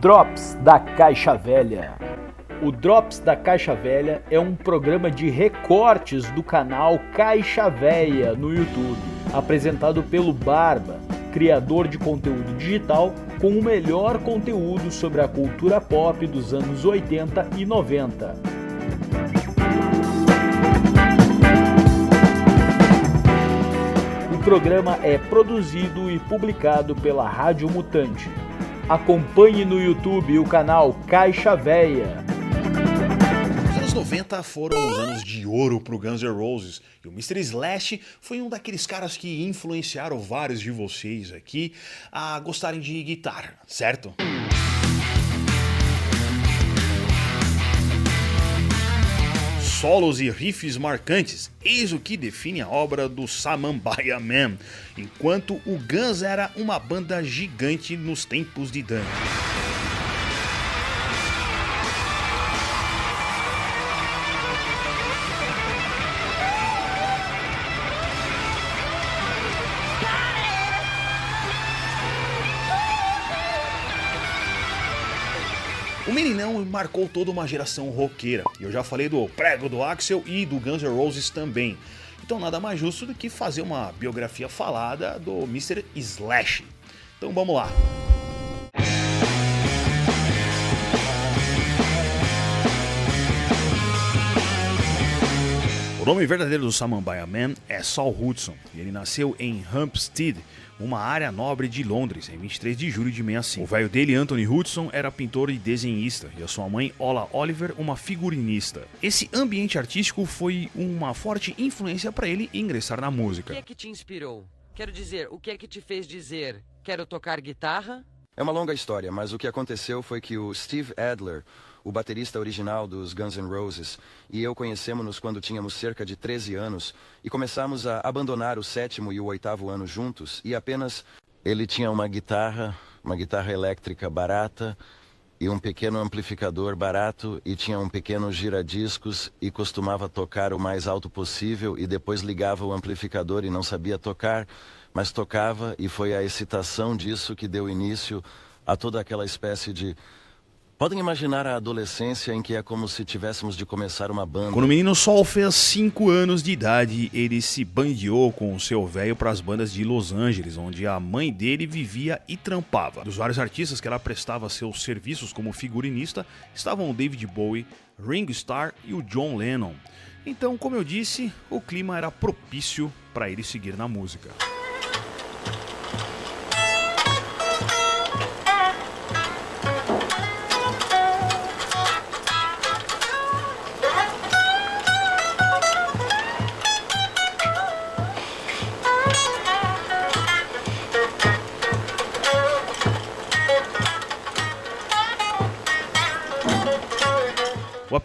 Drops da Caixa Velha. O Drops da Caixa Velha é um programa de recortes do canal Caixa Velha no YouTube, apresentado pelo Barba, criador de conteúdo digital com o melhor conteúdo sobre a cultura pop dos anos 80 e 90. O programa é produzido e publicado pela Rádio Mutante. Acompanhe no YouTube o canal Caixa Véia. Os anos 90 foram os anos de ouro pro Guns N' Roses e o Mr. Slash foi um daqueles caras que influenciaram vários de vocês aqui a gostarem de guitarra, certo? Solos e riffs marcantes, eis o que define a obra do Samambaya Man, enquanto o Guns era uma banda gigante nos tempos de Dante. O meninão marcou toda uma geração roqueira. Eu já falei do prego do Axel e do Guns N' Roses também. Então nada mais justo do que fazer uma biografia falada do Mr. Slash. Então vamos lá. O nome verdadeiro do Samambaya Man é Saul Hudson e ele nasceu em Hampstead, uma área nobre de Londres, em 23 de julho de 65. O velho dele, Anthony Hudson, era pintor e desenhista, e a sua mãe, Ola Oliver, uma figurinista. Esse ambiente artístico foi uma forte influência para ele ingressar na música. O que é que te inspirou? Quero dizer, o que é que te fez dizer, quero tocar guitarra? É uma longa história, mas o que aconteceu foi que o Steve Adler, o baterista original dos Guns N' Roses, e eu conhecemos-nos quando tínhamos cerca de 13 anos e começamos a abandonar o sétimo e o oitavo ano juntos e apenas ele tinha uma guitarra, uma guitarra elétrica barata e um pequeno amplificador barato e tinha um pequeno giradiscos e costumava tocar o mais alto possível e depois ligava o amplificador e não sabia tocar, mas tocava e foi a excitação disso que deu início a toda aquela espécie de Podem imaginar a adolescência em que é como se tivéssemos de começar uma banda. Quando o menino Sol fez 5 anos de idade, ele se bandeou com o seu velho para as bandas de Los Angeles, onde a mãe dele vivia e trampava. Dos vários artistas que ela prestava seus serviços como figurinista, estavam o David Bowie, Ringo Starr e o John Lennon. Então, como eu disse, o clima era propício para ele seguir na música.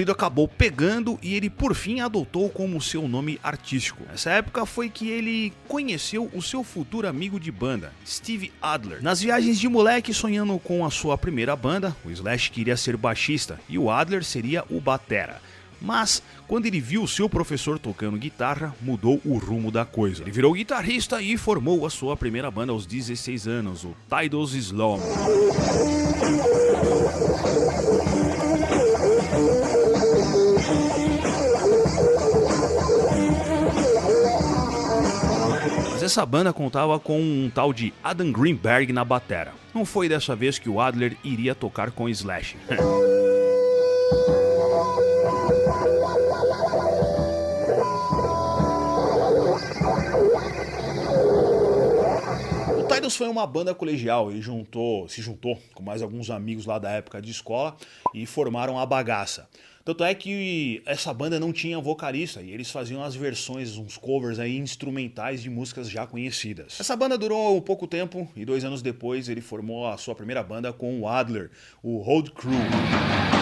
Apelido acabou pegando e ele por fim adotou como seu nome artístico. Nessa época foi que ele conheceu o seu futuro amigo de banda, Steve Adler. Nas viagens de moleque sonhando com a sua primeira banda, o Slash queria ser baixista e o Adler seria o batera. Mas, quando ele viu seu professor tocando guitarra, mudou o rumo da coisa. Ele virou guitarrista e formou a sua primeira banda aos 16 anos, o Tidals Slum. Mas essa banda contava com um tal de Adam Greenberg na batera. Não foi dessa vez que o Adler iria tocar com Slash. foi uma banda colegial, ele juntou, se juntou com mais alguns amigos lá da época de escola e formaram a bagaça. Tanto é que essa banda não tinha vocalista e eles faziam as versões, uns covers aí instrumentais de músicas já conhecidas. Essa banda durou um pouco tempo e dois anos depois ele formou a sua primeira banda com o Adler, o Road Crew.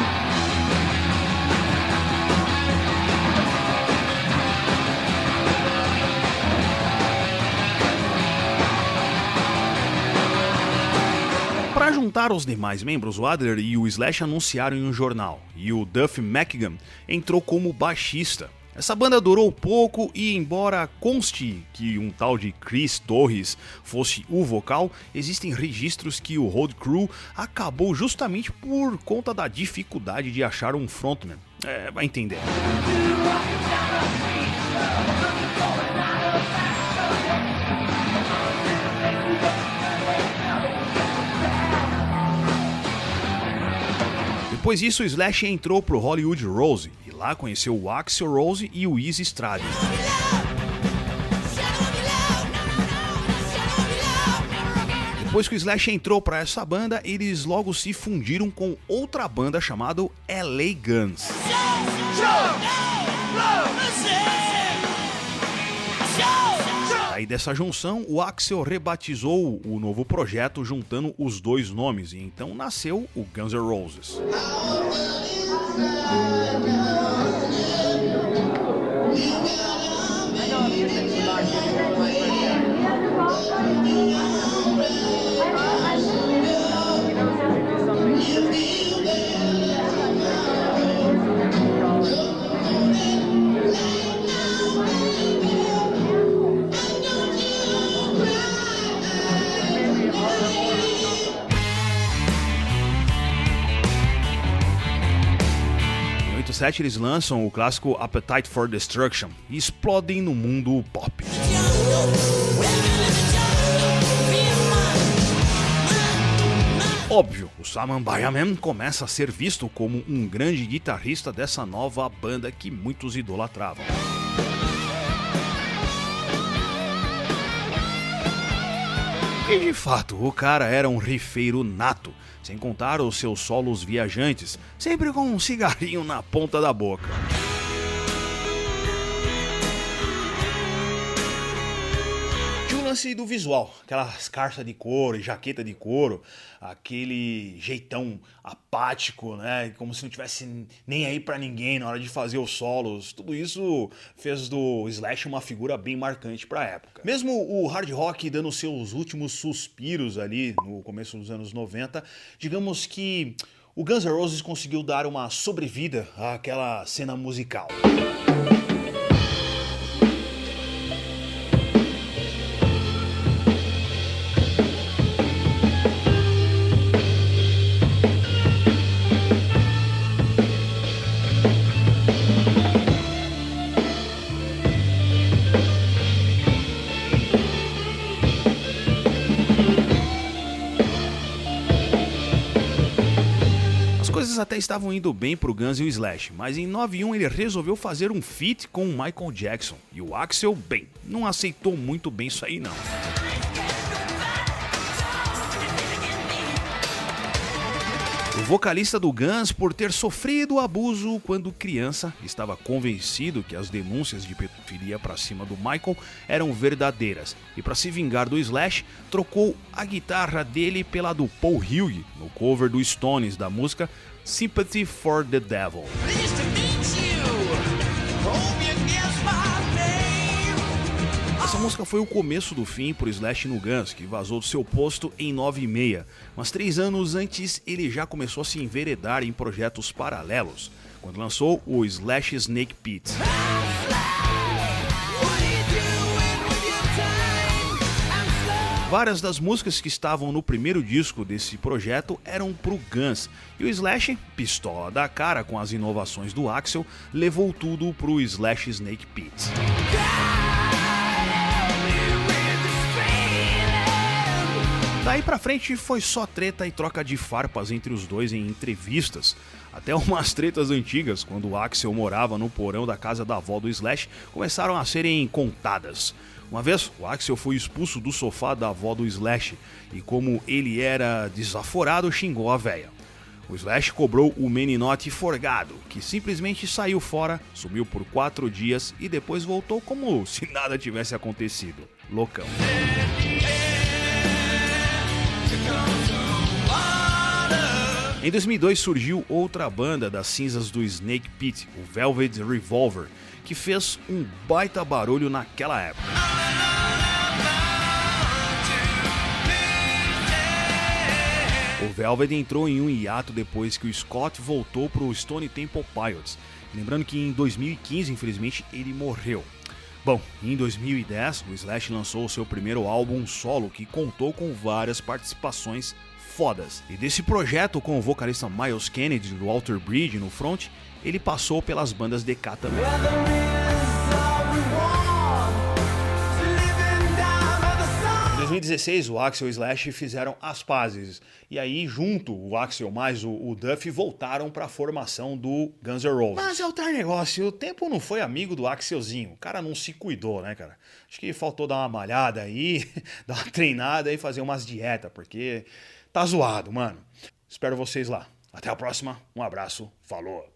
Juntar os demais membros, o Adler e o Slash anunciaram em um jornal, e o Duff McKagan entrou como baixista. Essa banda durou pouco e, embora conste que um tal de Chris Torres fosse o vocal, existem registros que o Road Crew acabou justamente por conta da dificuldade de achar um frontman. É, vai entender. Depois disso, Slash entrou pro Hollywood Rose e lá conheceu o Axel Rose e o Easy Strade. Depois que o Slash entrou para essa banda, eles logo se fundiram com outra banda chamada LA Guns. Aí dessa junção, o Axel rebatizou o novo projeto juntando os dois nomes e então nasceu o Guns N' Roses. Em 87 eles lançam o clássico Appetite for Destruction e explodem no mundo pop. Óbvio, o Saman Bayaman começa a ser visto como um grande guitarrista dessa nova banda que muitos idolatravam. E de fato, o cara era um rifeiro nato, sem contar os seus solos viajantes, sempre com um cigarrinho na ponta da boca. Lance do visual, aquelas carças de couro e jaqueta de couro, aquele jeitão apático, né? Como se não tivesse nem aí pra ninguém na hora de fazer os solos. Tudo isso fez do Slash uma figura bem marcante pra época. Mesmo o hard rock dando seus últimos suspiros ali no começo dos anos 90, digamos que o Guns N' Roses conseguiu dar uma sobrevida àquela cena musical. Estavam indo bem pro Guns e o Slash, mas em 91 ele resolveu fazer um feat com o Michael Jackson. E o Axel, bem, não aceitou muito bem isso aí não. O vocalista do Guns, por ter sofrido abuso quando criança, estava convencido que as denúncias de pedofilia para cima do Michael eram verdadeiras e, para se vingar do Slash, trocou a guitarra dele pela do Paul Hughes no cover do Stones da música Sympathy for the Devil. Essa música foi o começo do fim pro Slash no Guns, que vazou do seu posto em 9 e meia. Mas três anos antes, ele já começou a se enveredar em projetos paralelos, quando lançou o Slash Snake Pit. Várias das músicas que estavam no primeiro disco desse projeto eram pro Guns, e o Slash, pistola da cara com as inovações do Axel, levou tudo pro Slash Snake Pit. Daí pra frente foi só treta e troca de farpas entre os dois em entrevistas. Até umas tretas antigas, quando o Axel morava no porão da casa da avó do Slash, começaram a serem contadas. Uma vez, o Axel foi expulso do sofá da avó do Slash e, como ele era desaforado, xingou a véia. O Slash cobrou o meninote forgado, que simplesmente saiu fora, sumiu por quatro dias e depois voltou como se nada tivesse acontecido. Loucão. Em 2002 surgiu outra banda das cinzas do Snake Pit, o Velvet Revolver, que fez um baita barulho naquela época. O Velvet entrou em um hiato depois que o Scott voltou para o Stone Temple Pilots Lembrando que em 2015, infelizmente, ele morreu. Bom, em 2010, o Slash lançou o seu primeiro álbum solo que contou com várias participações fodas. E desse projeto com o vocalista Miles Kennedy do Walter Bridge no front, ele passou pelas bandas DK 2016, o Axel e o Slash fizeram as pazes. E aí, junto, o Axel mais o, o Duff voltaram para a formação do Guns N' Roses. Mas é o tal negócio, o tempo não foi amigo do Axelzinho. O cara não se cuidou, né, cara? Acho que faltou dar uma malhada aí, dar uma treinada e fazer umas dietas, porque tá zoado, mano. Espero vocês lá. Até a próxima, um abraço, falou!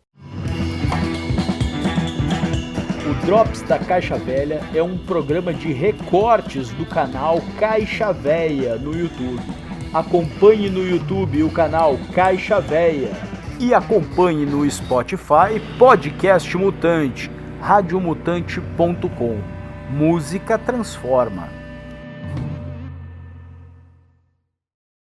O Drops da Caixa Velha é um programa de recortes do canal Caixa Velha no YouTube. Acompanhe no YouTube o canal Caixa Velha e acompanhe no Spotify Podcast Mutante, radiomutante.com. Música transforma.